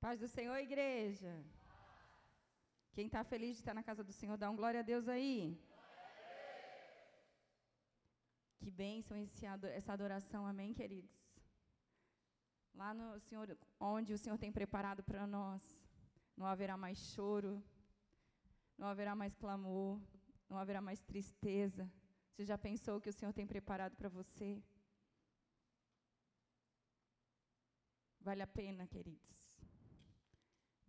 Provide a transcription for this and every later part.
Paz do Senhor, igreja. Quem está feliz de estar na casa do Senhor, dá um glória a Deus aí. Que bênção essa adoração, amém, queridos? Lá no Senhor, onde o Senhor tem preparado para nós, não haverá mais choro, não haverá mais clamor, não haverá mais tristeza. Você já pensou o que o Senhor tem preparado para você? Vale a pena, queridos.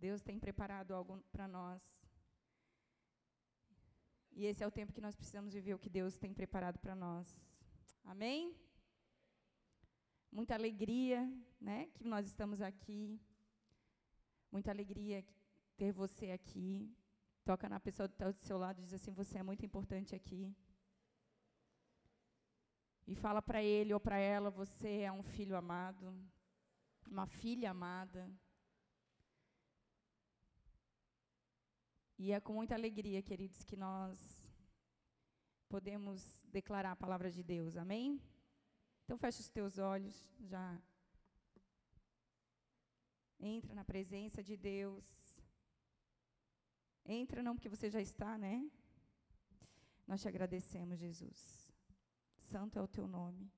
Deus tem preparado algo para nós. E esse é o tempo que nós precisamos viver o que Deus tem preparado para nós. Amém? Muita alegria, né, que nós estamos aqui. Muita alegria ter você aqui. Toca na pessoa que está do seu lado e diz assim: Você é muito importante aqui. E fala para ele ou para ela: Você é um filho amado, uma filha amada. E é com muita alegria, queridos, que nós podemos declarar a palavra de Deus. Amém? Então feche os teus olhos, já entra na presença de Deus. Entra não porque você já está, né? Nós te agradecemos, Jesus. Santo é o teu nome.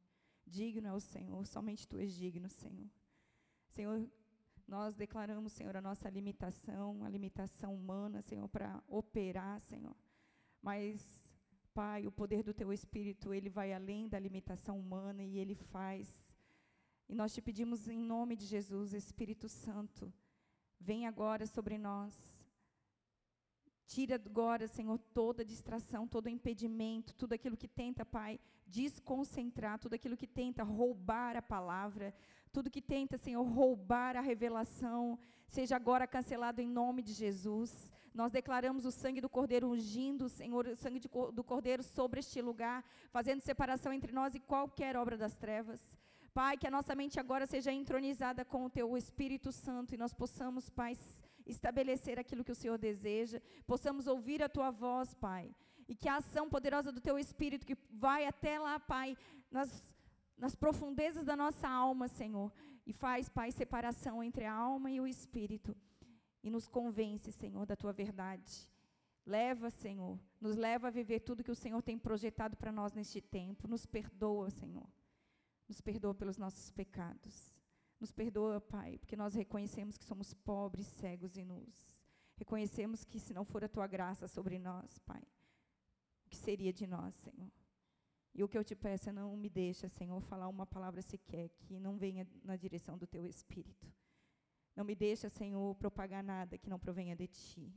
Digno é o Senhor, somente tu és digno, Senhor. Senhor, nós declaramos, Senhor, a nossa limitação, a limitação humana, Senhor, para operar, Senhor. Mas, Pai, o poder do Teu Espírito, ele vai além da limitação humana e ele faz. E nós te pedimos em nome de Jesus, Espírito Santo, vem agora sobre nós. Tira agora, Senhor, toda distração, todo impedimento, tudo aquilo que tenta, Pai, desconcentrar, tudo aquilo que tenta roubar a palavra, tudo que tenta, Senhor, roubar a revelação, seja agora cancelado em nome de Jesus. Nós declaramos o sangue do Cordeiro ungindo, Senhor, o sangue de, do Cordeiro sobre este lugar, fazendo separação entre nós e qualquer obra das trevas. Pai, que a nossa mente agora seja entronizada com o Teu Espírito Santo e nós possamos, Pai, estabelecer aquilo que o Senhor deseja, possamos ouvir a Tua voz, Pai, e que a ação poderosa do Teu Espírito, que vai até lá, Pai, nós nas profundezas da nossa alma, Senhor, e faz, Pai, separação entre a alma e o espírito, e nos convence, Senhor, da tua verdade. Leva, Senhor, nos leva a viver tudo que o Senhor tem projetado para nós neste tempo. Nos perdoa, Senhor. Nos perdoa pelos nossos pecados. Nos perdoa, Pai, porque nós reconhecemos que somos pobres, cegos e nus. Reconhecemos que se não for a tua graça sobre nós, Pai, o que seria de nós, Senhor? E o que eu te peço é não me deixa, Senhor, falar uma palavra sequer que não venha na direção do teu espírito. Não me deixa, Senhor, propagar nada que não provenha de ti.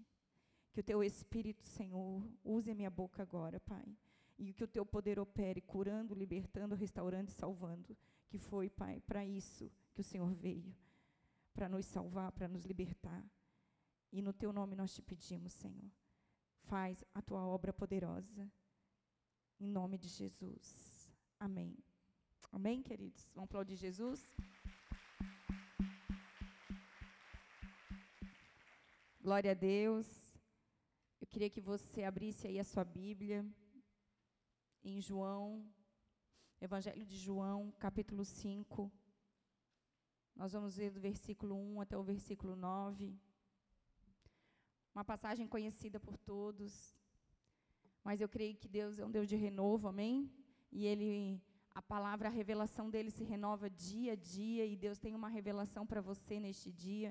Que o teu espírito, Senhor, use a minha boca agora, Pai. E que o teu poder opere curando, libertando, restaurando e salvando. Que foi, Pai, para isso que o Senhor veio. Para nos salvar, para nos libertar. E no teu nome nós te pedimos, Senhor. Faz a tua obra poderosa em nome de Jesus. Amém. Amém, queridos? Vamos aplaudir Jesus? Glória a Deus. Eu queria que você abrisse aí a sua Bíblia em João, Evangelho de João, capítulo 5. Nós vamos ver do versículo 1 até o versículo 9. Uma passagem conhecida por todos, mas eu creio que Deus é um Deus de renovo, amém? E Ele, a palavra, a revelação dele se renova dia a dia, e Deus tem uma revelação para você neste dia.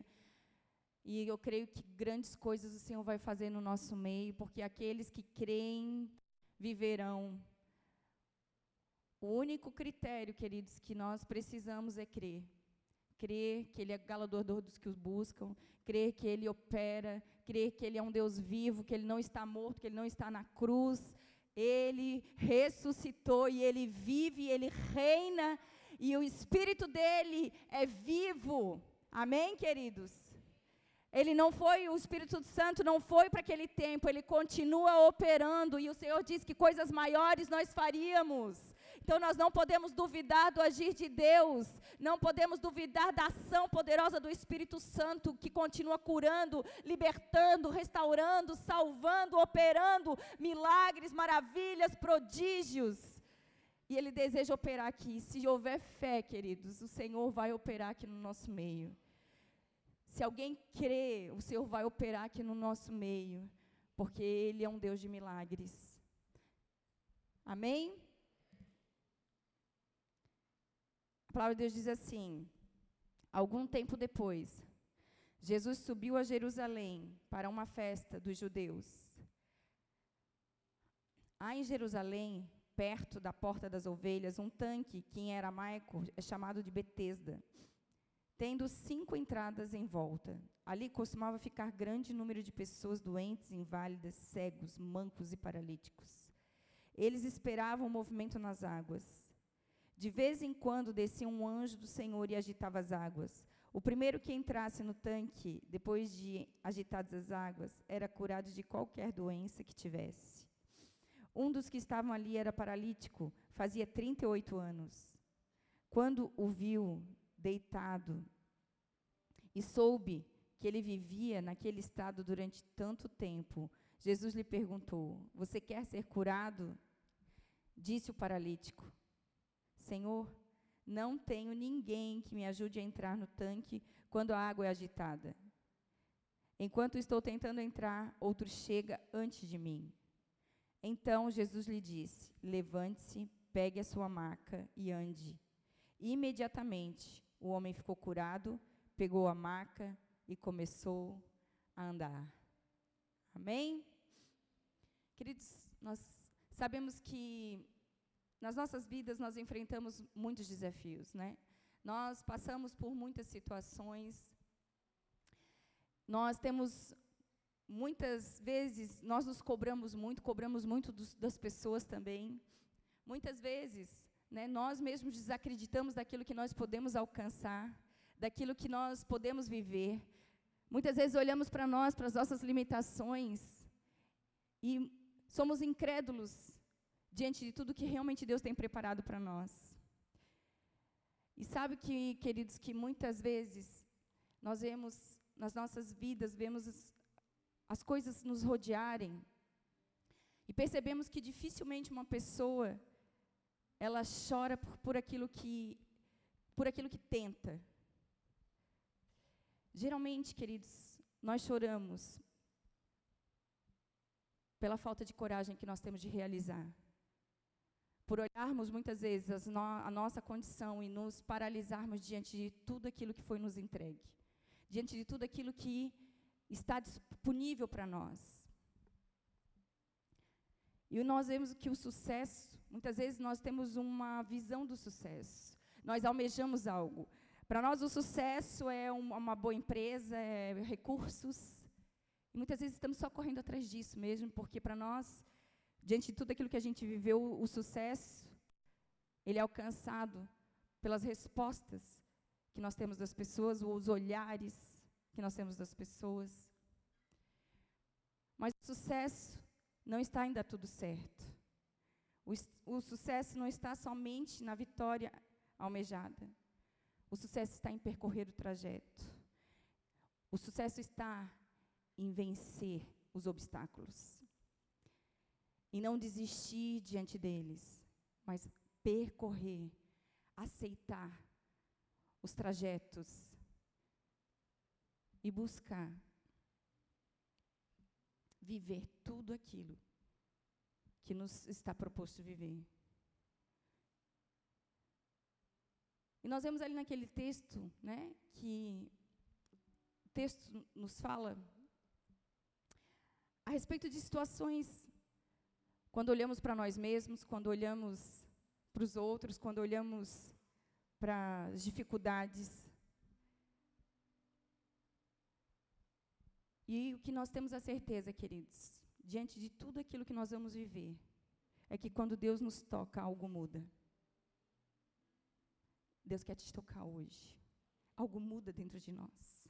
E eu creio que grandes coisas o Senhor vai fazer no nosso meio, porque aqueles que creem viverão. O único critério, queridos, que nós precisamos é crer crer que Ele é galador dos que os buscam, crer que Ele opera, crer que Ele é um Deus vivo, que Ele não está morto, que Ele não está na cruz. Ele ressuscitou e Ele vive, e Ele reina, e o Espírito dele é vivo. Amém, queridos? Ele não foi, o Espírito Santo não foi para aquele tempo, ele continua operando, e o Senhor diz que coisas maiores nós faríamos. Então nós não podemos duvidar do agir de Deus, não podemos duvidar da ação poderosa do Espírito Santo que continua curando, libertando, restaurando, salvando, operando milagres, maravilhas, prodígios. E Ele deseja operar aqui. Se houver fé, queridos, o Senhor vai operar aqui no nosso meio. Se alguém crê, o Senhor vai operar aqui no nosso meio, porque Ele é um Deus de milagres. Amém? A palavra de Deus diz assim: algum tempo depois, Jesus subiu a Jerusalém para uma festa dos judeus. Há em Jerusalém, perto da porta das ovelhas, um tanque que em aramaico é chamado de Betesda tendo cinco entradas em volta. Ali costumava ficar grande número de pessoas doentes, inválidas, cegos, mancos e paralíticos. Eles esperavam o movimento nas águas. De vez em quando descia um anjo do Senhor e agitava as águas. O primeiro que entrasse no tanque, depois de agitadas as águas, era curado de qualquer doença que tivesse. Um dos que estavam ali era paralítico, fazia 38 anos. Quando o viu, deitado, e soube que ele vivia naquele estado durante tanto tempo, Jesus lhe perguntou: Você quer ser curado? Disse o paralítico: Senhor, não tenho ninguém que me ajude a entrar no tanque quando a água é agitada. Enquanto estou tentando entrar, outro chega antes de mim. Então Jesus lhe disse: Levante-se, pegue a sua maca e ande. Imediatamente o homem ficou curado, pegou a maca e começou a andar. Amém? Queridos, nós sabemos que nas nossas vidas nós enfrentamos muitos desafios, né? Nós passamos por muitas situações. Nós temos muitas vezes nós nos cobramos muito, cobramos muito dos, das pessoas também. Muitas vezes né, nós mesmos desacreditamos daquilo que nós podemos alcançar, daquilo que nós podemos viver. Muitas vezes olhamos para nós, para as nossas limitações, e somos incrédulos diante de tudo que realmente Deus tem preparado para nós. E sabe que, queridos, que muitas vezes nós vemos nas nossas vidas, vemos as coisas nos rodearem, e percebemos que dificilmente uma pessoa ela chora por, por aquilo que por aquilo que tenta. Geralmente, queridos, nós choramos pela falta de coragem que nós temos de realizar. Por olharmos muitas vezes no, a nossa condição e nos paralisarmos diante de tudo aquilo que foi nos entregue, diante de tudo aquilo que está disponível para nós. E nós vemos que o sucesso Muitas vezes nós temos uma visão do sucesso. Nós almejamos algo. Para nós, o sucesso é uma boa empresa, é recursos. E muitas vezes estamos só correndo atrás disso mesmo, porque para nós, diante de tudo aquilo que a gente viveu, o sucesso, ele é alcançado pelas respostas que nós temos das pessoas, ou os olhares que nós temos das pessoas. Mas o sucesso não está ainda tudo certo. O, o sucesso não está somente na vitória almejada. O sucesso está em percorrer o trajeto. O sucesso está em vencer os obstáculos. E não desistir diante deles, mas percorrer, aceitar os trajetos e buscar viver tudo aquilo que nos está proposto viver. E nós vemos ali naquele texto, né, que o texto nos fala a respeito de situações quando olhamos para nós mesmos, quando olhamos para os outros, quando olhamos para as dificuldades. E o que nós temos a certeza, queridos, diante de tudo aquilo que nós vamos viver, é que quando Deus nos toca, algo muda. Deus quer te tocar hoje. Algo muda dentro de nós.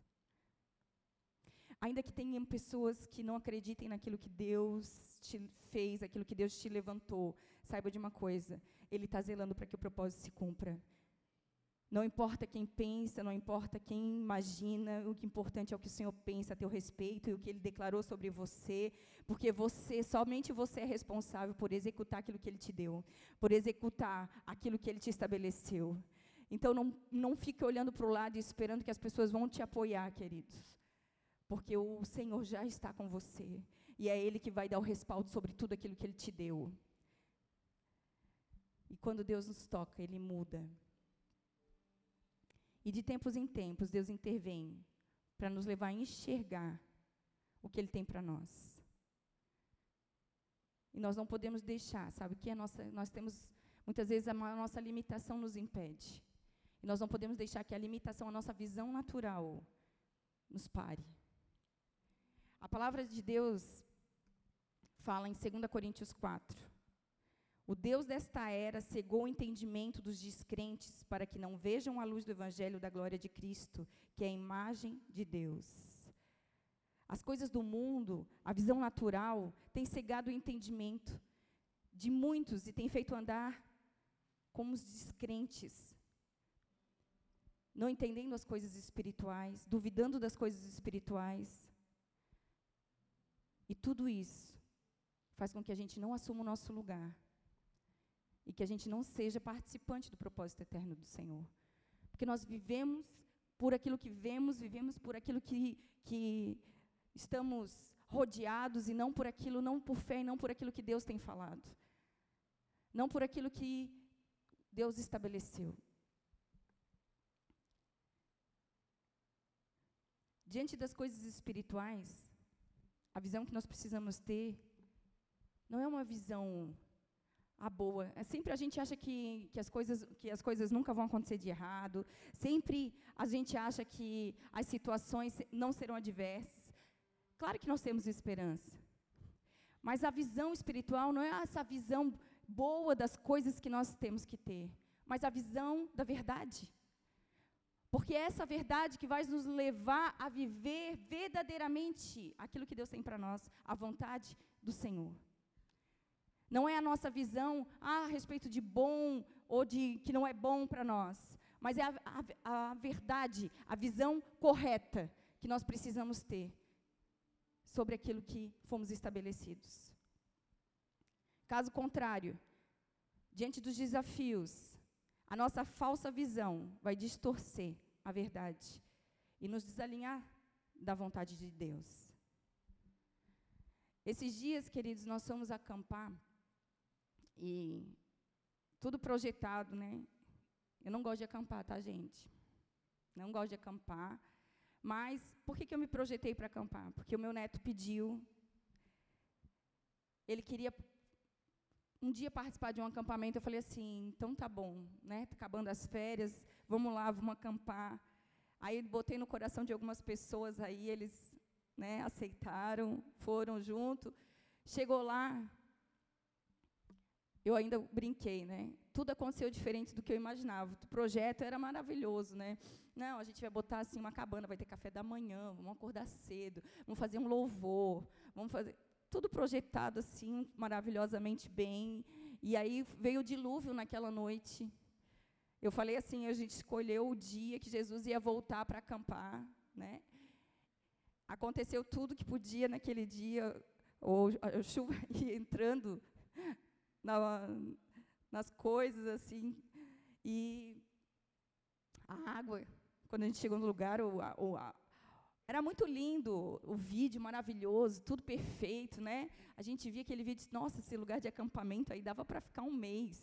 Ainda que tenham pessoas que não acreditem naquilo que Deus te fez, aquilo que Deus te levantou, saiba de uma coisa: Ele está zelando para que o propósito se cumpra. Não importa quem pensa, não importa quem imagina, o que é importante é o que o Senhor pensa a teu respeito e o que Ele declarou sobre você, porque você, somente você é responsável por executar aquilo que Ele te deu, por executar aquilo que Ele te estabeleceu. Então não, não fique olhando para o lado e esperando que as pessoas vão te apoiar, queridos. Porque o Senhor já está com você. E é Ele que vai dar o respaldo sobre tudo aquilo que Ele te deu. E quando Deus nos toca, Ele muda. E de tempos em tempos, Deus intervém para nos levar a enxergar o que Ele tem para nós. E nós não podemos deixar, sabe, que a nossa, nós temos, muitas vezes a nossa limitação nos impede. E nós não podemos deixar que a limitação, a nossa visão natural, nos pare. A palavra de Deus fala em 2 Coríntios 4. O Deus desta era cegou o entendimento dos descrentes para que não vejam a luz do evangelho da glória de Cristo, que é a imagem de Deus. As coisas do mundo, a visão natural, tem cegado o entendimento de muitos e tem feito andar como os descrentes, não entendendo as coisas espirituais, duvidando das coisas espirituais. E tudo isso faz com que a gente não assuma o nosso lugar e que a gente não seja participante do propósito eterno do Senhor. Porque nós vivemos por aquilo que vemos, vivemos por aquilo que, que estamos rodeados e não por aquilo, não por fé e não por aquilo que Deus tem falado. Não por aquilo que Deus estabeleceu. Diante das coisas espirituais, a visão que nós precisamos ter não é uma visão a boa. É, sempre a gente acha que, que, as coisas, que as coisas nunca vão acontecer de errado. Sempre a gente acha que as situações não serão adversas. Claro que nós temos esperança. Mas a visão espiritual não é essa visão boa das coisas que nós temos que ter, mas a visão da verdade. Porque é essa verdade que vai nos levar a viver verdadeiramente aquilo que Deus tem para nós, a vontade do Senhor. Não é a nossa visão ah, a respeito de bom ou de que não é bom para nós, mas é a, a, a verdade, a visão correta que nós precisamos ter sobre aquilo que fomos estabelecidos. Caso contrário, diante dos desafios, a nossa falsa visão vai distorcer a verdade e nos desalinhar da vontade de Deus. Esses dias, queridos, nós fomos acampar e tudo projetado, né? Eu não gosto de acampar, tá, gente? Não gosto de acampar. Mas por que, que eu me projetei para acampar? Porque o meu neto pediu. Ele queria um dia participar de um acampamento. Eu falei assim: então tá bom, né? Tá acabando as férias, vamos lá, vamos acampar. Aí botei no coração de algumas pessoas aí, eles né, aceitaram, foram junto. Chegou lá, eu ainda brinquei, né? Tudo aconteceu diferente do que eu imaginava. O projeto era maravilhoso, né? Não, a gente vai botar assim uma cabana, vai ter café da manhã, vamos acordar cedo, vamos fazer um louvor, vamos fazer tudo projetado assim maravilhosamente bem. E aí veio o dilúvio naquela noite. Eu falei assim, a gente escolheu o dia que Jesus ia voltar para acampar, né? Aconteceu tudo que podia naquele dia, ou a chuva ia entrando na, nas coisas, assim. E a água, quando a gente chegou no lugar, o, o, a, era muito lindo, o vídeo maravilhoso, tudo perfeito, né? A gente via aquele vídeo, nossa, esse lugar de acampamento aí dava para ficar um mês.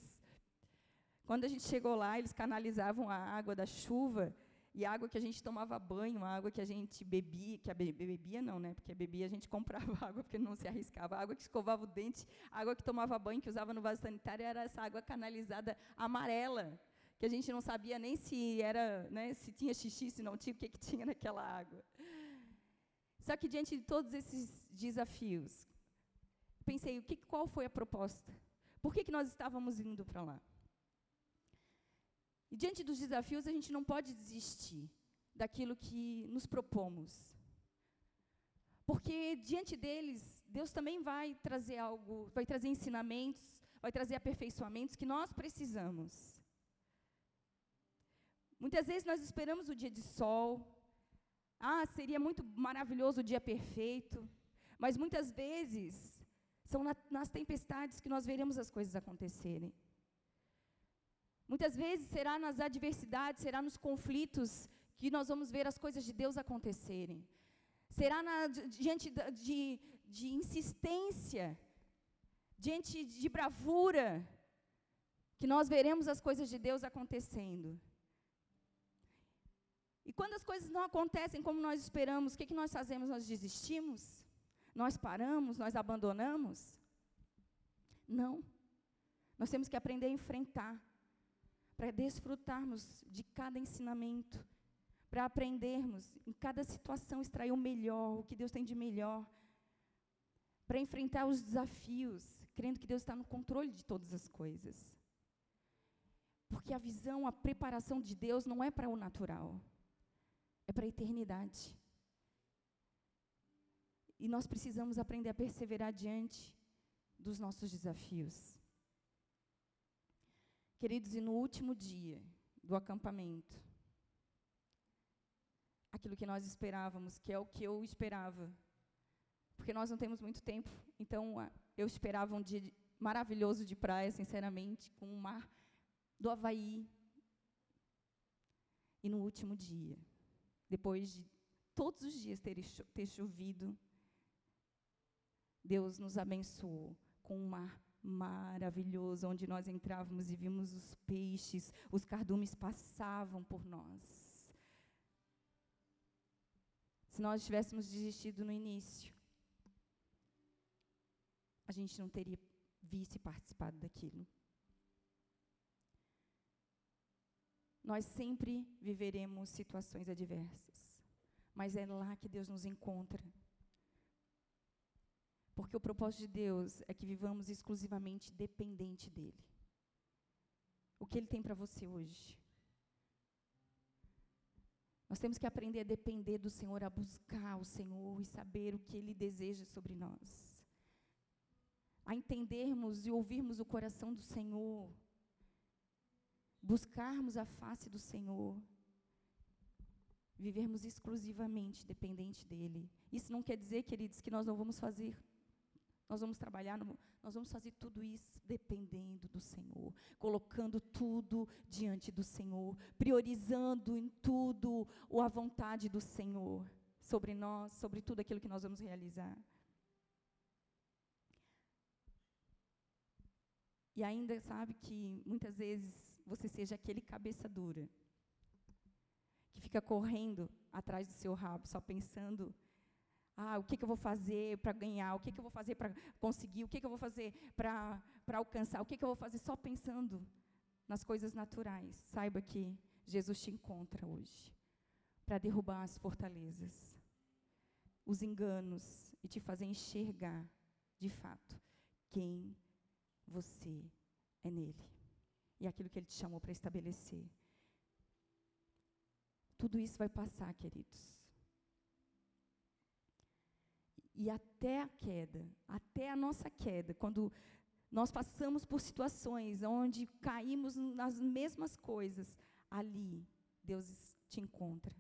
Quando a gente chegou lá, eles canalizavam a água da chuva e a água que a gente tomava banho, a água que a gente bebia, que a bebia não, né? Porque bebia a gente comprava água porque não se arriscava. A água que escovava o dente, a água que tomava banho, que usava no vaso sanitário, era essa água canalizada amarela, que a gente não sabia nem se era, né, se tinha xixi, se não tinha, o que, que tinha naquela água. Só que diante de todos esses desafios, pensei, o que, qual foi a proposta? Por que, que nós estávamos indo para lá? E diante dos desafios, a gente não pode desistir daquilo que nos propomos. Porque diante deles, Deus também vai trazer algo, vai trazer ensinamentos, vai trazer aperfeiçoamentos que nós precisamos. Muitas vezes nós esperamos o dia de sol. Ah, seria muito maravilhoso o dia perfeito. Mas muitas vezes são na, nas tempestades que nós veremos as coisas acontecerem. Muitas vezes será nas adversidades, será nos conflitos que nós vamos ver as coisas de Deus acontecerem. Será na, diante de, de insistência, diante de bravura, que nós veremos as coisas de Deus acontecendo. E quando as coisas não acontecem como nós esperamos, o que, que nós fazemos? Nós desistimos? Nós paramos? Nós abandonamos? Não. Nós temos que aprender a enfrentar, para desfrutarmos de cada ensinamento, para aprendermos em cada situação extrair o melhor, o que Deus tem de melhor, para enfrentar os desafios, crendo que Deus está no controle de todas as coisas. Porque a visão, a preparação de Deus não é para o natural, é para a eternidade. E nós precisamos aprender a perseverar diante dos nossos desafios. Queridos, e no último dia do acampamento, aquilo que nós esperávamos, que é o que eu esperava, porque nós não temos muito tempo, então eu esperava um dia maravilhoso de praia, sinceramente, com o mar do Havaí. E no último dia, depois de todos os dias ter, ter chovido, Deus nos abençoou com um mar maravilhoso, onde nós entrávamos e vimos os peixes, os cardumes passavam por nós. Se nós tivéssemos desistido no início, a gente não teria visto e participado daquilo. Nós sempre viveremos situações adversas, mas é lá que Deus nos encontra. Porque o propósito de Deus é que vivamos exclusivamente dependente dEle. O que Ele tem para você hoje? Nós temos que aprender a depender do Senhor, a buscar o Senhor e saber o que Ele deseja sobre nós. A entendermos e ouvirmos o coração do Senhor. Buscarmos a face do Senhor. Vivermos exclusivamente dependente dEle. Isso não quer dizer, queridos, que nós não vamos fazer nós vamos trabalhar, no, nós vamos fazer tudo isso dependendo do Senhor, colocando tudo diante do Senhor, priorizando em tudo a vontade do Senhor sobre nós, sobre tudo aquilo que nós vamos realizar. E ainda sabe que muitas vezes você seja aquele cabeça dura, que fica correndo atrás do seu rabo, só pensando ah, o que, que eu vou fazer para ganhar? O que, que eu vou fazer para conseguir? O que, que eu vou fazer para alcançar? O que, que eu vou fazer só pensando nas coisas naturais? Saiba que Jesus te encontra hoje para derrubar as fortalezas, os enganos e te fazer enxergar, de fato, quem você é nele e aquilo que ele te chamou para estabelecer. Tudo isso vai passar, queridos e até a queda, até a nossa queda, quando nós passamos por situações onde caímos nas mesmas coisas, ali Deus te encontra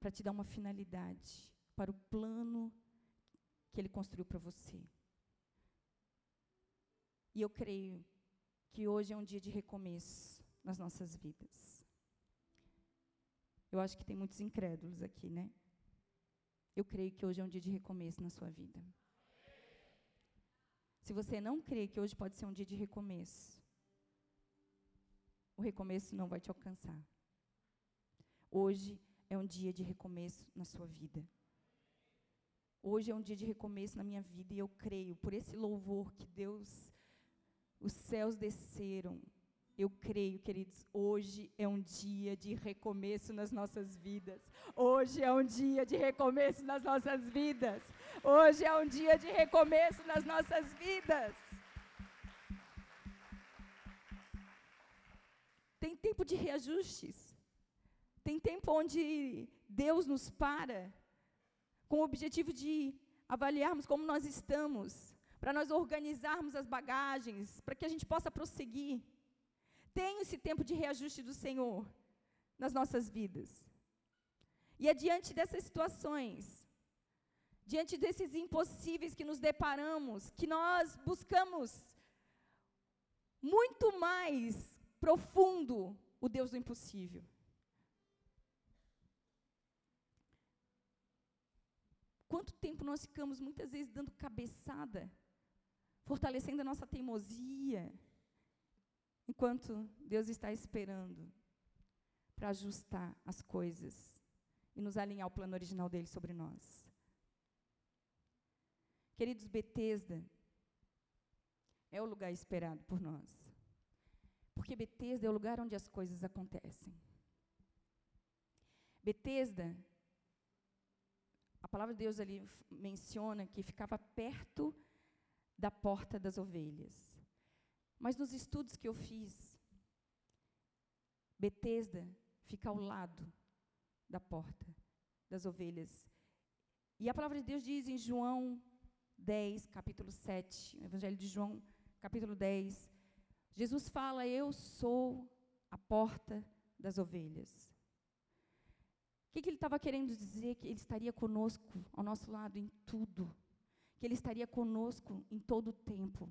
para te dar uma finalidade, para o plano que Ele construiu para você. E eu creio que hoje é um dia de recomeço nas nossas vidas. Eu acho que tem muitos incrédulos aqui, né? Eu creio que hoje é um dia de recomeço na sua vida. Se você não crê que hoje pode ser um dia de recomeço, o recomeço não vai te alcançar. Hoje é um dia de recomeço na sua vida. Hoje é um dia de recomeço na minha vida e eu creio, por esse louvor que Deus, os céus desceram, eu creio, queridos, hoje é um dia de recomeço nas nossas vidas. Hoje é um dia de recomeço nas nossas vidas. Hoje é um dia de recomeço nas nossas vidas. Tem tempo de reajustes. Tem tempo onde Deus nos para com o objetivo de avaliarmos como nós estamos, para nós organizarmos as bagagens, para que a gente possa prosseguir. Tem esse tempo de reajuste do Senhor nas nossas vidas. E é diante dessas situações, diante desses impossíveis que nos deparamos, que nós buscamos muito mais profundo o Deus do impossível. Quanto tempo nós ficamos muitas vezes dando cabeçada, fortalecendo a nossa teimosia, enquanto Deus está esperando para ajustar as coisas e nos alinhar ao plano original dele sobre nós. Queridos, Betesda é o lugar esperado por nós. Porque Betesda é o lugar onde as coisas acontecem. Betesda, a palavra de Deus ali menciona que ficava perto da porta das ovelhas. Mas nos estudos que eu fiz, Betesda fica ao lado da porta das ovelhas. E a palavra de Deus diz em João 10, capítulo 7, Evangelho de João, capítulo 10, Jesus fala: Eu sou a porta das ovelhas. O que, que ele estava querendo dizer? Que ele estaria conosco, ao nosso lado, em tudo. Que ele estaria conosco em todo o tempo.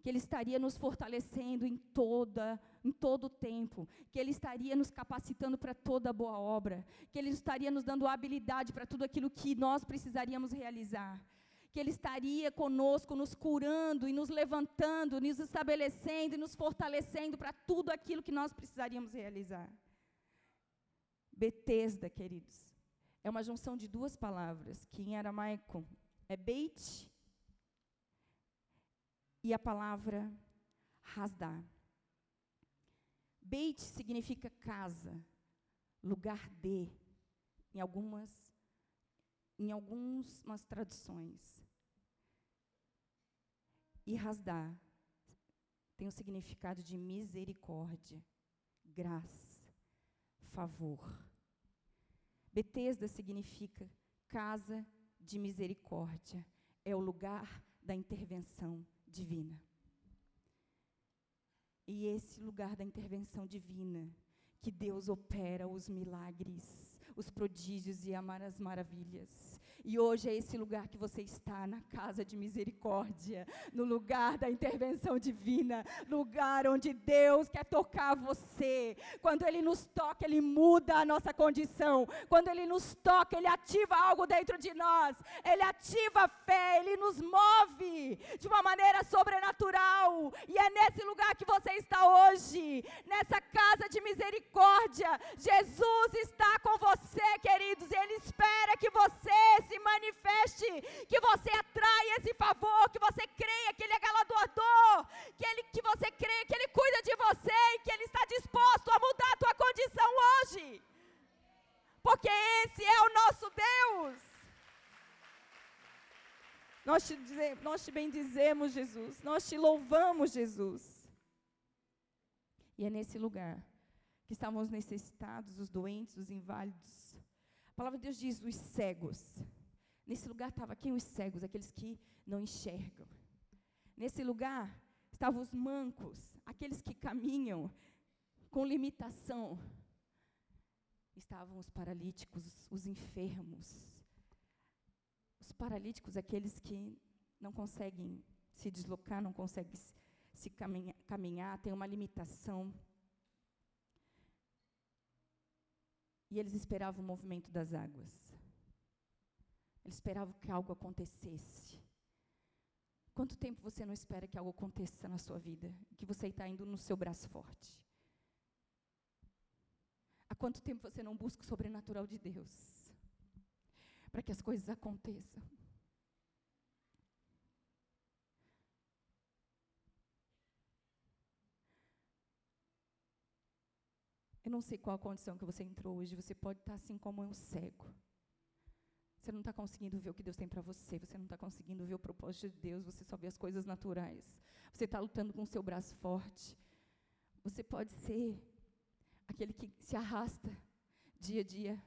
Que ele estaria nos fortalecendo em toda, em todo o tempo. Que ele estaria nos capacitando para toda boa obra. Que ele estaria nos dando habilidade para tudo aquilo que nós precisaríamos realizar que Ele estaria conosco, nos curando e nos levantando, nos estabelecendo e nos fortalecendo para tudo aquilo que nós precisaríamos realizar. Betesda, queridos, é uma junção de duas palavras, que em aramaico é Beit e a palavra Hasdá. Beit significa casa, lugar de, em algumas em algumas traduções. E Hasdá tem o significado de misericórdia, graça, favor. Betesda significa casa de misericórdia, é o lugar da intervenção divina. E esse lugar da intervenção divina, que Deus opera os milagres, os prodígios e as maravilhas. E hoje é esse lugar que você está, na casa de misericórdia, no lugar da intervenção divina, lugar onde Deus quer tocar você. Quando Ele nos toca, Ele muda a nossa condição. Quando Ele nos toca, Ele ativa algo dentro de nós. Ele ativa a fé, Ele nos move de uma maneira sobrenatural. E é nesse lugar que você está hoje, nessa casa de misericórdia. Jesus está com você, queridos. Ele espera que você se manifeste, que você atraia esse favor, que você creia que Ele é galardoador, que, ele, que você creia que Ele cuida de você e que Ele está disposto a mudar a tua condição hoje. Porque esse é o nosso Deus. Nós te, nós te bendizemos, Jesus. Nós te louvamos, Jesus. E é nesse lugar que estavam os necessitados, os doentes, os inválidos. A palavra de Deus diz: os cegos. Nesse lugar estavam quem? Os cegos, aqueles que não enxergam. Nesse lugar estavam os mancos, aqueles que caminham com limitação. Estavam os paralíticos, os enfermos. Os paralíticos, aqueles que não conseguem se deslocar, não conseguem se caminhar, caminhar têm uma limitação. E eles esperavam o movimento das águas. Ele esperava que algo acontecesse. Quanto tempo você não espera que algo aconteça na sua vida? Que você está indo no seu braço forte? Há quanto tempo você não busca o sobrenatural de Deus? Para que as coisas aconteçam. Eu não sei qual a condição que você entrou hoje. Você pode estar assim como um cego. Você não está conseguindo ver o que Deus tem para você, você não está conseguindo ver o propósito de Deus, você só vê as coisas naturais. Você está lutando com o seu braço forte. Você pode ser aquele que se arrasta dia a dia.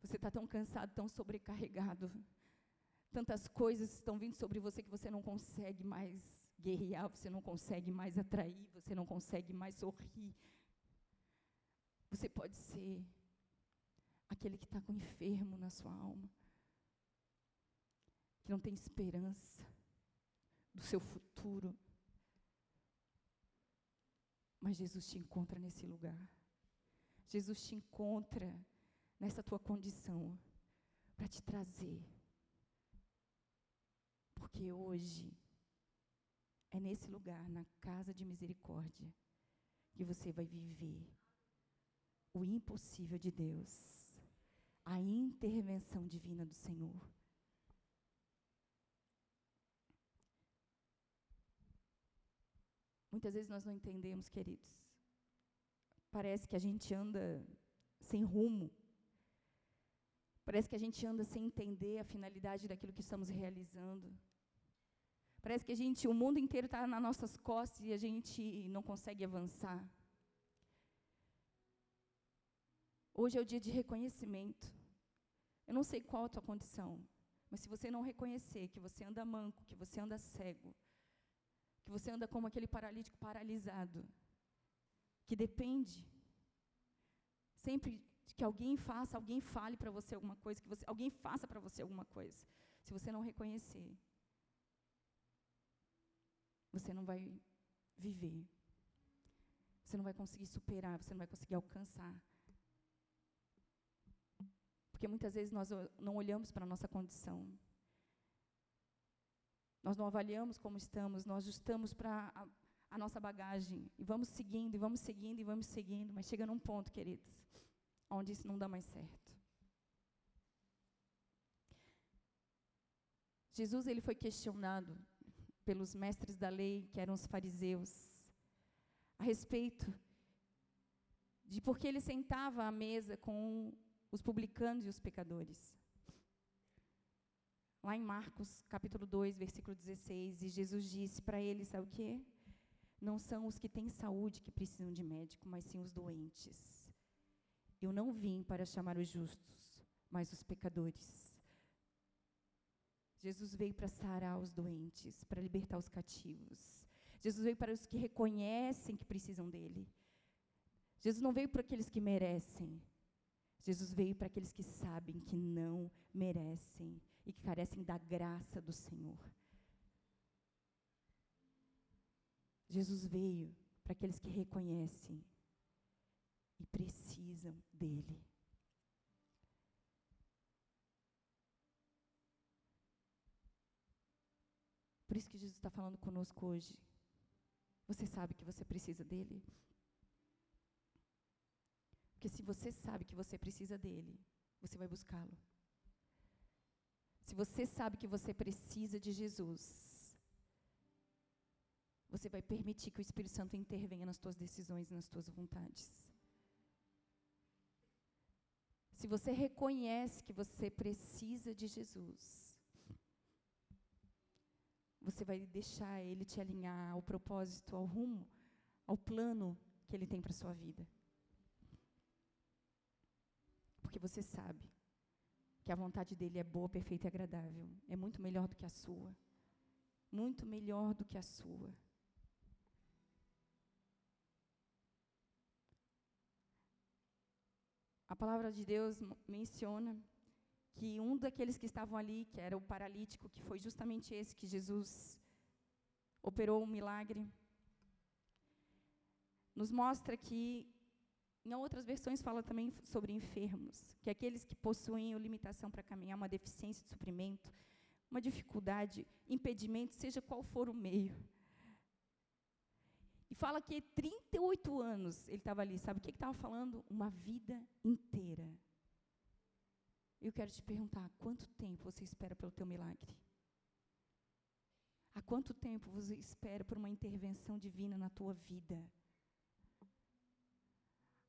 Você está tão cansado, tão sobrecarregado. Tantas coisas estão vindo sobre você que você não consegue mais guerrear, você não consegue mais atrair, você não consegue mais sorrir. Você pode ser aquele que está com enfermo na sua alma que não tem esperança do seu futuro. Mas Jesus te encontra nesse lugar. Jesus te encontra nessa tua condição para te trazer. Porque hoje é nesse lugar, na casa de misericórdia, que você vai viver o impossível de Deus, a intervenção divina do Senhor. Muitas vezes nós não entendemos, queridos. Parece que a gente anda sem rumo. Parece que a gente anda sem entender a finalidade daquilo que estamos realizando. Parece que a gente, o mundo inteiro está nas nossas costas e a gente não consegue avançar. Hoje é o dia de reconhecimento. Eu não sei qual a tua condição, mas se você não reconhecer que você anda manco, que você anda cego, que você anda como aquele paralítico paralisado, que depende sempre que alguém faça, alguém fale para você alguma coisa, que você, alguém faça para você alguma coisa. Se você não reconhecer, você não vai viver. Você não vai conseguir superar, você não vai conseguir alcançar. Porque muitas vezes nós não olhamos para a nossa condição. Nós não avaliamos como estamos, nós ajustamos para a, a, nossa bagagem e vamos seguindo, e vamos seguindo, e vamos seguindo, mas chega num ponto, queridos, onde isso não dá mais certo. Jesus ele foi questionado pelos mestres da lei, que eram os fariseus, a respeito de por que ele sentava à mesa com os publicanos e os pecadores lá em Marcos, capítulo 2, versículo 16, e Jesus disse para eles, sabe o quê? Não são os que têm saúde que precisam de médico, mas sim os doentes. Eu não vim para chamar os justos, mas os pecadores. Jesus veio para sarar os doentes, para libertar os cativos. Jesus veio para os que reconhecem que precisam dele. Jesus não veio para aqueles que merecem. Jesus veio para aqueles que sabem que não merecem e que carecem da graça do Senhor. Jesus veio para aqueles que reconhecem e precisam dele. Por isso que Jesus está falando conosco hoje. Você sabe que você precisa dele? Porque se você sabe que você precisa dele, você vai buscá-lo. Se você sabe que você precisa de Jesus, você vai permitir que o Espírito Santo intervenha nas tuas decisões e nas tuas vontades. Se você reconhece que você precisa de Jesus, você vai deixar Ele te alinhar ao propósito, ao rumo, ao plano que Ele tem para sua vida. Porque você sabe que a vontade dele é boa, perfeita e agradável. É muito melhor do que a sua. Muito melhor do que a sua. A palavra de Deus menciona que um daqueles que estavam ali, que era o paralítico, que foi justamente esse que Jesus operou um milagre, nos mostra que em outras versões fala também sobre enfermos, que aqueles que possuem limitação para caminhar, uma deficiência de suprimento, uma dificuldade, impedimento, seja qual for o meio. E fala que 38 anos ele estava ali. Sabe o que estava falando? Uma vida inteira. Eu quero te perguntar, quanto tempo você espera pelo teu milagre? Há quanto tempo você espera por uma intervenção divina na tua vida?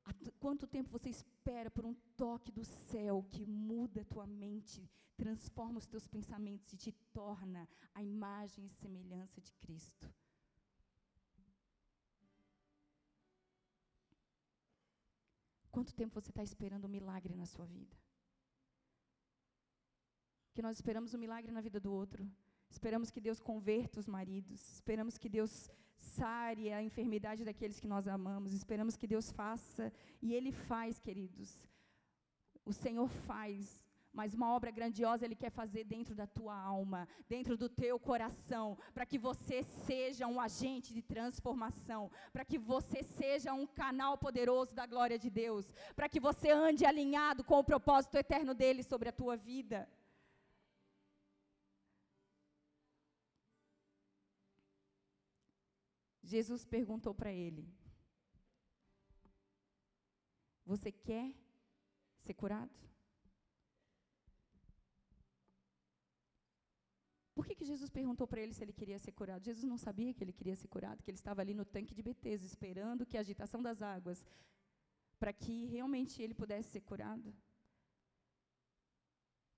Há quanto tempo você espera por um toque do céu que muda a tua mente, transforma os teus pensamentos e te torna a imagem e semelhança de Cristo? Quanto tempo você está esperando um milagre na sua vida? Que nós esperamos um milagre na vida do outro. Esperamos que Deus converta os maridos. Esperamos que Deus sare a enfermidade daqueles que nós amamos. Esperamos que Deus faça, e Ele faz, queridos. O Senhor faz mas uma obra grandiosa Ele quer fazer dentro da tua alma, dentro do teu coração, para que você seja um agente de transformação, para que você seja um canal poderoso da glória de Deus, para que você ande alinhado com o propósito eterno dele sobre a tua vida. Jesus perguntou para ele: Você quer ser curado? Por que, que Jesus perguntou para ele se ele queria ser curado? Jesus não sabia que ele queria ser curado, que ele estava ali no tanque de Betesda, esperando que a agitação das águas, para que realmente ele pudesse ser curado.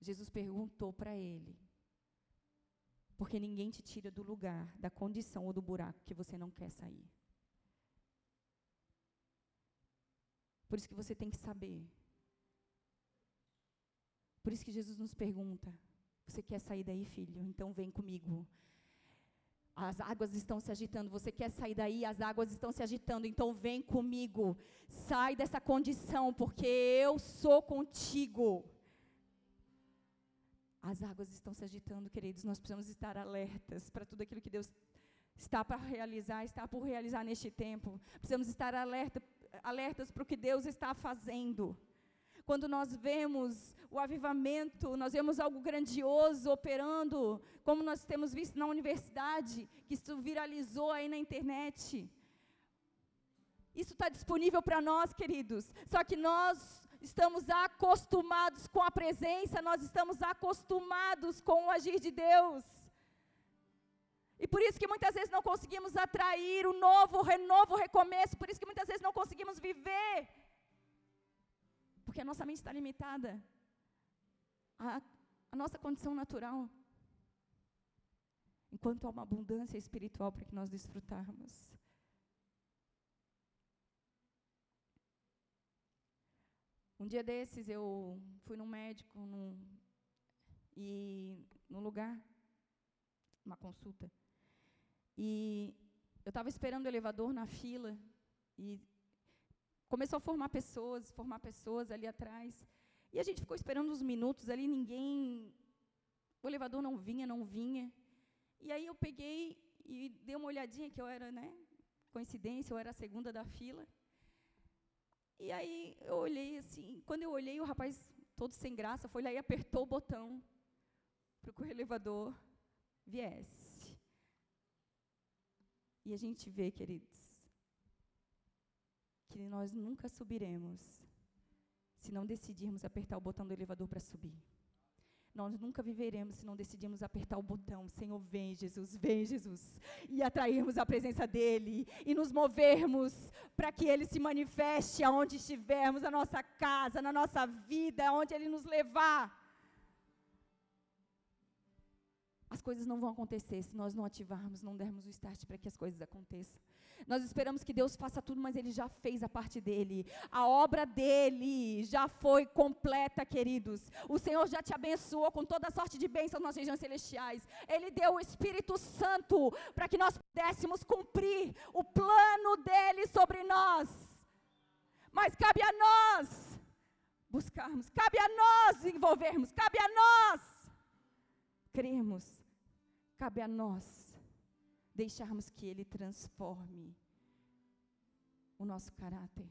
Jesus perguntou para ele, porque ninguém te tira do lugar, da condição ou do buraco que você não quer sair. Por isso que você tem que saber. Por isso que Jesus nos pergunta: você quer sair daí, filho? Então vem comigo. As águas estão se agitando. Você quer sair daí? As águas estão se agitando. Então vem comigo. Sai dessa condição, porque eu sou contigo. As águas estão se agitando, queridos. Nós precisamos estar alertas para tudo aquilo que Deus está para realizar, está por realizar neste tempo. Precisamos estar alerta, alertas para o que Deus está fazendo. Quando nós vemos o avivamento, nós vemos algo grandioso operando, como nós temos visto na universidade, que isso viralizou aí na internet. Isso está disponível para nós, queridos. Só que nós estamos acostumados com a presença, nós estamos acostumados com o agir de Deus. E por isso que muitas vezes não conseguimos atrair o novo, o renovo, o recomeço, por isso que muitas vezes não conseguimos viver porque a nossa mente está limitada à, à nossa condição natural. Enquanto há uma abundância espiritual para que nós desfrutarmos. Um dia desses eu fui num médico num, e num lugar, uma consulta. E eu estava esperando o elevador na fila e Começou a formar pessoas, formar pessoas ali atrás. E a gente ficou esperando uns minutos ali, ninguém. O elevador não vinha, não vinha. E aí eu peguei e dei uma olhadinha, que eu era, né? Coincidência, eu era a segunda da fila. E aí eu olhei assim. Quando eu olhei, o rapaz, todo sem graça, foi lá e apertou o botão para que o elevador viesse. E a gente vê, queridos, que nós nunca subiremos se não decidirmos apertar o botão do elevador para subir. Nós nunca viveremos se não decidirmos apertar o botão. Senhor, vem, Jesus, vem, Jesus. E atrairmos a presença dEle. E nos movermos para que Ele se manifeste aonde estivermos, na nossa casa, na nossa vida, aonde Ele nos levar. As coisas não vão acontecer se nós não ativarmos, não dermos o start para que as coisas aconteçam. Nós esperamos que Deus faça tudo, mas Ele já fez a parte dele. A obra dele já foi completa, queridos. O Senhor já te abençoou com toda sorte de bênçãos nas regiões celestiais. Ele deu o Espírito Santo para que nós pudéssemos cumprir o plano dele sobre nós. Mas cabe a nós buscarmos, cabe a nós envolvermos, cabe a nós crermos, cabe a nós deixarmos que Ele transforme o nosso caráter.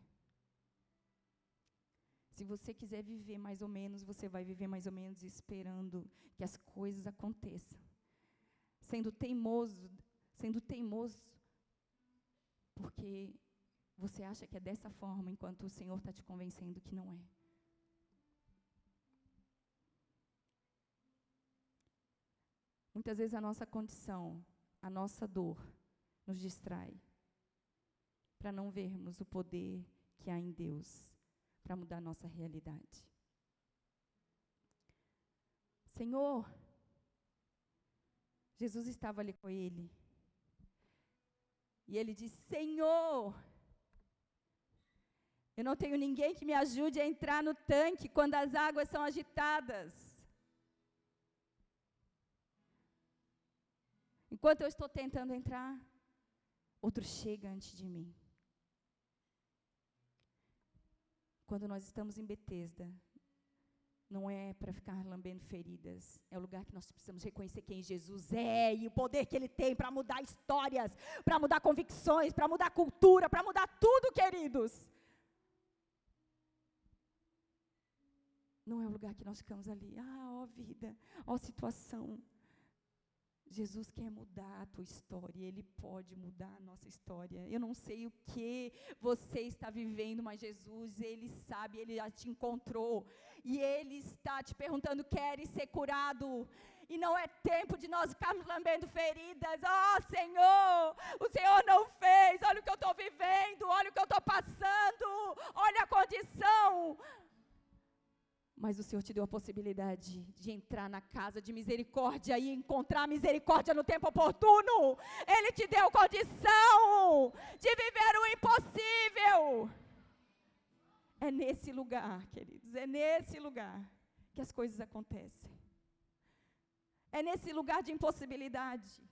Se você quiser viver mais ou menos, você vai viver mais ou menos esperando que as coisas aconteçam. Sendo teimoso, sendo teimoso, porque você acha que é dessa forma, enquanto o Senhor está te convencendo que não é. Muitas vezes a nossa condição a nossa dor nos distrai para não vermos o poder que há em Deus para mudar nossa realidade. Senhor, Jesus estava ali com ele. E ele disse: Senhor, eu não tenho ninguém que me ajude a entrar no tanque quando as águas são agitadas. Enquanto eu estou tentando entrar, outro chega antes de mim. Quando nós estamos em Betesda, não é para ficar lambendo feridas, é o lugar que nós precisamos reconhecer quem Jesus é e o poder que Ele tem para mudar histórias, para mudar convicções, para mudar cultura, para mudar tudo, queridos. Não é o lugar que nós ficamos ali, ah, ó vida, ó situação. Jesus quer mudar a tua história, Ele pode mudar a nossa história. Eu não sei o que você está vivendo, mas Jesus, Ele sabe, Ele já te encontrou. E Ele está te perguntando: queres ser curado? E não é tempo de nós ficarmos lambendo feridas. Oh, Senhor, o Senhor não fez. Olha o que eu estou vivendo, olha o que eu estou passando, olha a condição. Mas o Senhor te deu a possibilidade de entrar na casa de misericórdia e encontrar misericórdia no tempo oportuno. Ele te deu condição de viver o impossível. É nesse lugar, queridos, é nesse lugar que as coisas acontecem. É nesse lugar de impossibilidade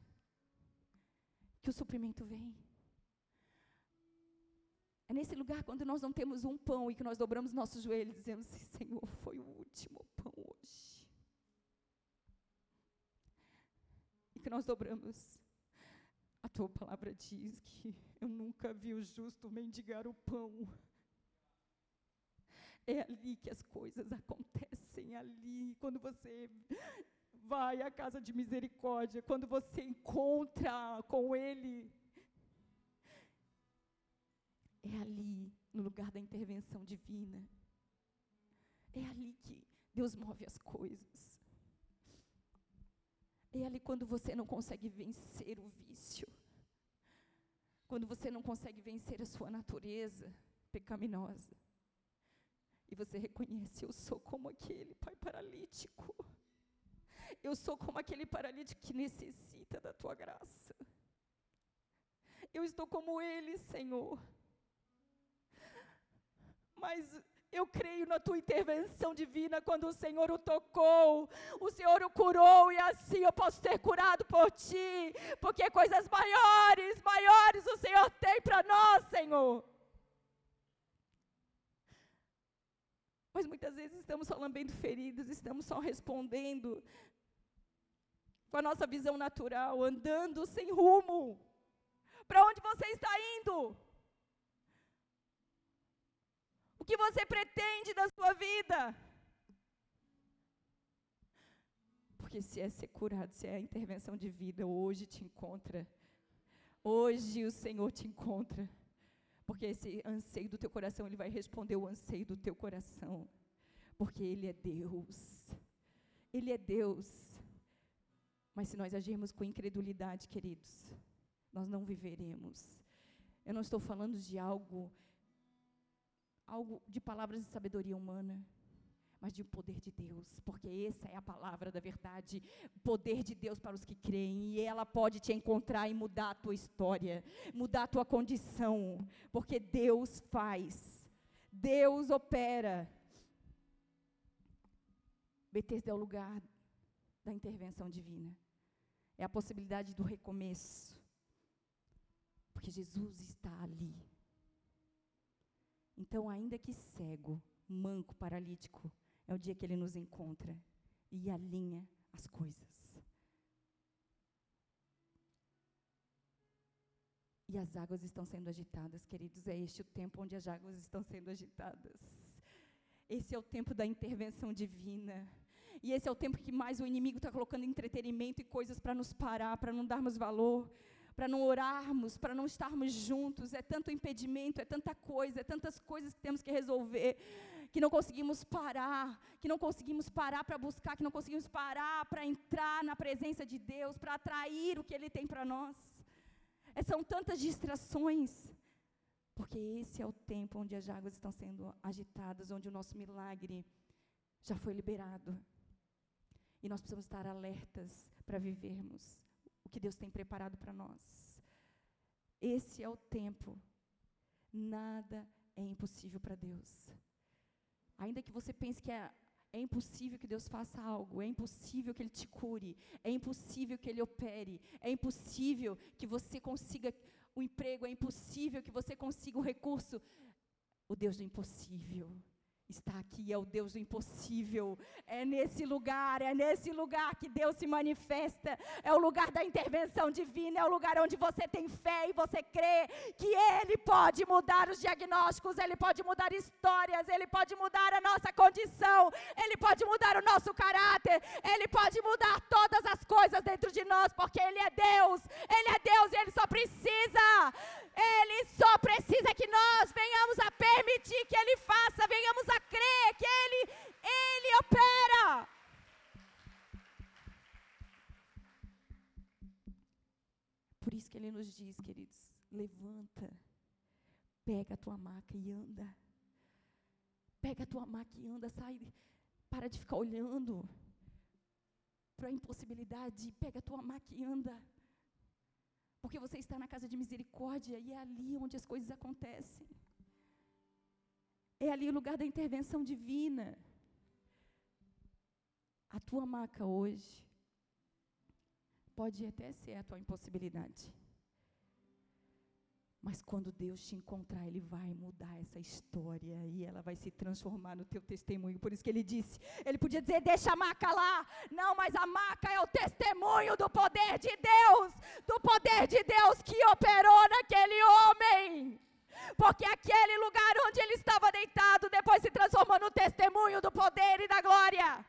que o suprimento vem. É nesse lugar quando nós não temos um pão e que nós dobramos nossos joelhos e dizemos Senhor, foi o último pão hoje. E que nós dobramos. A tua palavra diz que eu nunca vi o justo mendigar o pão. É ali que as coisas acontecem, ali, quando você vai à casa de misericórdia, quando você encontra com Ele é ali, no lugar da intervenção divina. É ali que Deus move as coisas. É ali quando você não consegue vencer o vício. Quando você não consegue vencer a sua natureza pecaminosa. E você reconhece: eu sou como aquele pai paralítico. Eu sou como aquele paralítico que necessita da tua graça. Eu estou como ele, Senhor mas eu creio na tua intervenção divina quando o Senhor o tocou, o Senhor o curou e assim eu posso ser curado por ti, porque coisas maiores, maiores o Senhor tem para nós, Senhor. Mas muitas vezes estamos só lambendo feridas, estamos só respondendo com a nossa visão natural, andando sem rumo. Para onde você está indo? Que você pretende da sua vida? Porque se é ser curado, se é a intervenção de vida, hoje te encontra. Hoje o Senhor te encontra. Porque esse anseio do teu coração, Ele vai responder o anseio do teu coração. Porque Ele é Deus. Ele é Deus. Mas se nós agirmos com incredulidade, queridos, nós não viveremos. Eu não estou falando de algo algo de palavras de sabedoria humana, mas de um poder de Deus, porque essa é a palavra da verdade, poder de Deus para os que creem, e ela pode te encontrar e mudar a tua história, mudar a tua condição, porque Deus faz, Deus opera. Betesda é o lugar da intervenção divina, é a possibilidade do recomeço, porque Jesus está ali. Então, ainda que cego, manco, paralítico, é o dia que ele nos encontra e alinha as coisas. E as águas estão sendo agitadas, queridos. É este o tempo onde as águas estão sendo agitadas. Esse é o tempo da intervenção divina. E esse é o tempo que mais o inimigo está colocando entretenimento e coisas para nos parar, para não darmos valor para não orarmos, para não estarmos juntos. É tanto impedimento, é tanta coisa, é tantas coisas que temos que resolver, que não conseguimos parar, que não conseguimos parar para buscar, que não conseguimos parar para entrar na presença de Deus, para atrair o que Ele tem para nós. É, são tantas distrações. Porque esse é o tempo onde as águas estão sendo agitadas, onde o nosso milagre já foi liberado. E nós precisamos estar alertas para vivermos o que Deus tem preparado para nós. Esse é o tempo. Nada é impossível para Deus. Ainda que você pense que é, é impossível que Deus faça algo, é impossível que Ele te cure, é impossível que Ele opere, é impossível que você consiga o emprego, é impossível que você consiga o recurso. O Deus do impossível, está aqui, é o Deus do impossível. É nesse lugar, é nesse lugar que Deus se manifesta. É o lugar da intervenção divina, é o lugar onde você tem fé e você crê que Ele pode mudar os diagnósticos, Ele pode mudar histórias, Ele pode mudar a nossa condição, Ele pode mudar o nosso caráter, Ele pode mudar todas as coisas dentro de nós, porque Ele é Deus, Ele é Deus e Ele só precisa, Ele só precisa que nós venhamos a permitir que Ele faça, venhamos a a crer que Ele, Ele opera. Por isso que Ele nos diz, queridos, levanta, pega a tua maca e anda. Pega a tua maca e anda, sai, para de ficar olhando para a impossibilidade, pega a tua maca e anda. Porque você está na casa de misericórdia e é ali onde as coisas acontecem. É ali o lugar da intervenção divina. A tua maca hoje pode até ser a tua impossibilidade. Mas quando Deus te encontrar, Ele vai mudar essa história e ela vai se transformar no teu testemunho. Por isso que Ele disse, Ele podia dizer, deixa a maca lá. Não, mas a maca é o testemunho do poder de Deus, do poder de Deus que operou naquele homem. Porque aquele lugar onde ele estava deitado depois se transformou no testemunho do poder e da glória.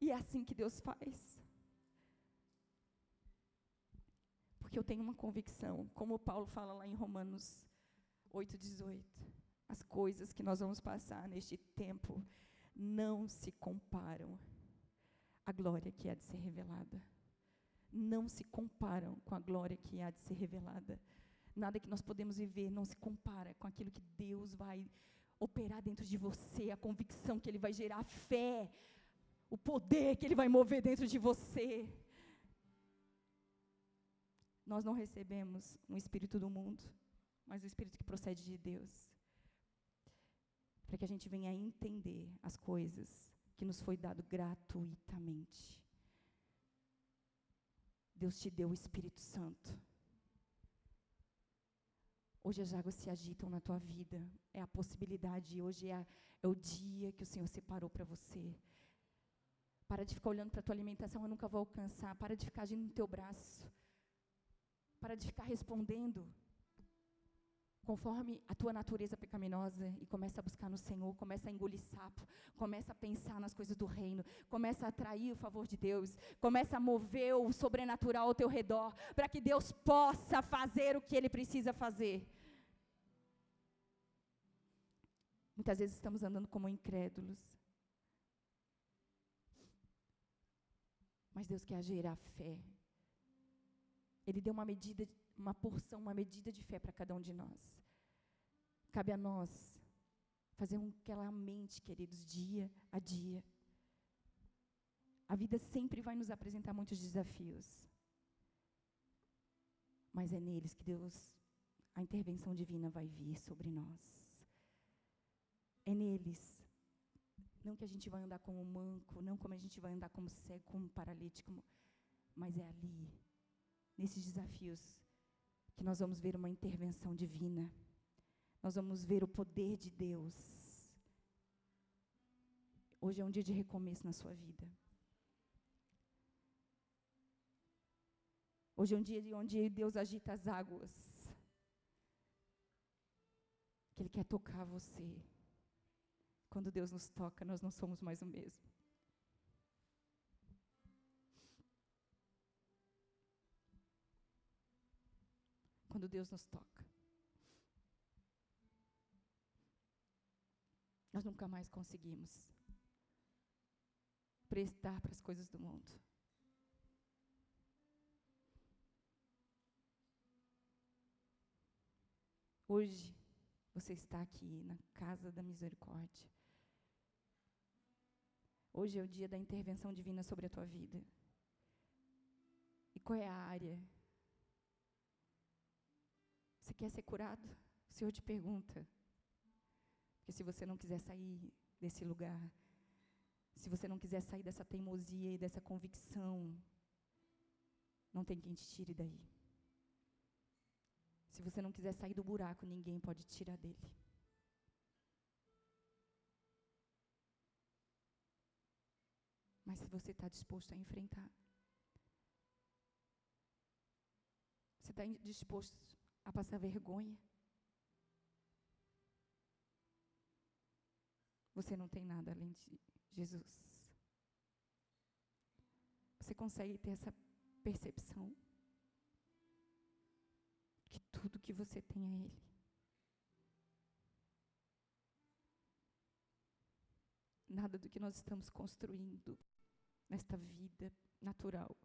E é assim que Deus faz. Porque eu tenho uma convicção, como Paulo fala lá em Romanos 8,18. As coisas que nós vamos passar neste tempo não se comparam à glória que há de ser revelada. Não se comparam com a glória que há de ser revelada. Nada que nós podemos viver não se compara com aquilo que Deus vai operar dentro de você, a convicção que Ele vai gerar, a fé, o poder que Ele vai mover dentro de você. Nós não recebemos um espírito do mundo, mas o espírito que procede de Deus. Para que a gente venha entender as coisas que nos foi dado gratuitamente. Deus te deu o Espírito Santo Hoje as águas se agitam na tua vida. É a possibilidade. Hoje é, a, é o dia que o Senhor separou para você. Para de ficar olhando para a tua alimentação, eu nunca vou alcançar. Para de ficar agindo no teu braço. Para de ficar respondendo conforme a tua natureza pecaminosa e começa a buscar no Senhor, começa a engolir sapo, começa a pensar nas coisas do reino, começa a atrair o favor de Deus, começa a mover o sobrenatural ao teu redor, para que Deus possa fazer o que ele precisa fazer. Muitas vezes estamos andando como incrédulos. Mas Deus quer gerar fé. Ele deu uma medida uma porção, uma medida de fé para cada um de nós. Cabe a nós fazer um que ela mente, queridos, dia a dia. A vida sempre vai nos apresentar muitos desafios. Mas é neles que Deus, a intervenção divina vai vir sobre nós. É neles. Não que a gente vai andar como manco, não como a gente vai andar como cego, como paralítico, mas é ali, nesses desafios, que nós vamos ver uma intervenção divina. Nós vamos ver o poder de Deus. Hoje é um dia de recomeço na sua vida. Hoje é um dia onde Deus agita as águas. Que Ele quer tocar você. Quando Deus nos toca, nós não somos mais o mesmo. quando Deus nos toca. Nós nunca mais conseguimos prestar para as coisas do mundo. Hoje, você está aqui na casa da misericórdia. Hoje é o dia da intervenção divina sobre a tua vida. E qual é a área você quer ser curado? O Senhor te pergunta. Se você não quiser sair desse lugar, se você não quiser sair dessa teimosia e dessa convicção, não tem quem te tire daí. Se você não quiser sair do buraco, ninguém pode tirar dele. Mas se você está disposto a enfrentar, você está disposto a passar vergonha, Você não tem nada além de Jesus. Você consegue ter essa percepção que tudo que você tem é Ele. Nada do que nós estamos construindo nesta vida natural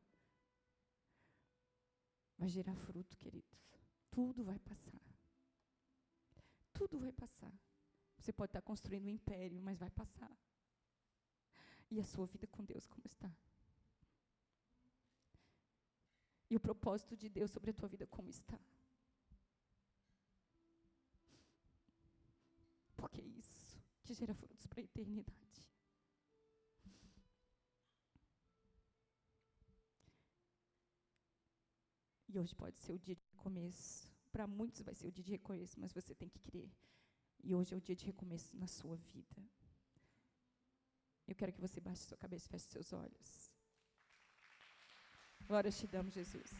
vai gerar fruto, queridos. Tudo vai passar. Tudo vai passar. Você pode estar construindo um império, mas vai passar. E a sua vida com Deus como está? E o propósito de Deus sobre a tua vida como está? Porque isso que gera frutos para a eternidade. E hoje pode ser o dia de recomeço. Para muitos vai ser o dia de recomeço, mas você tem que crer. E hoje é o dia de recomeço na sua vida. Eu quero que você baixe sua cabeça e feche seus olhos. Glória te damos, Jesus.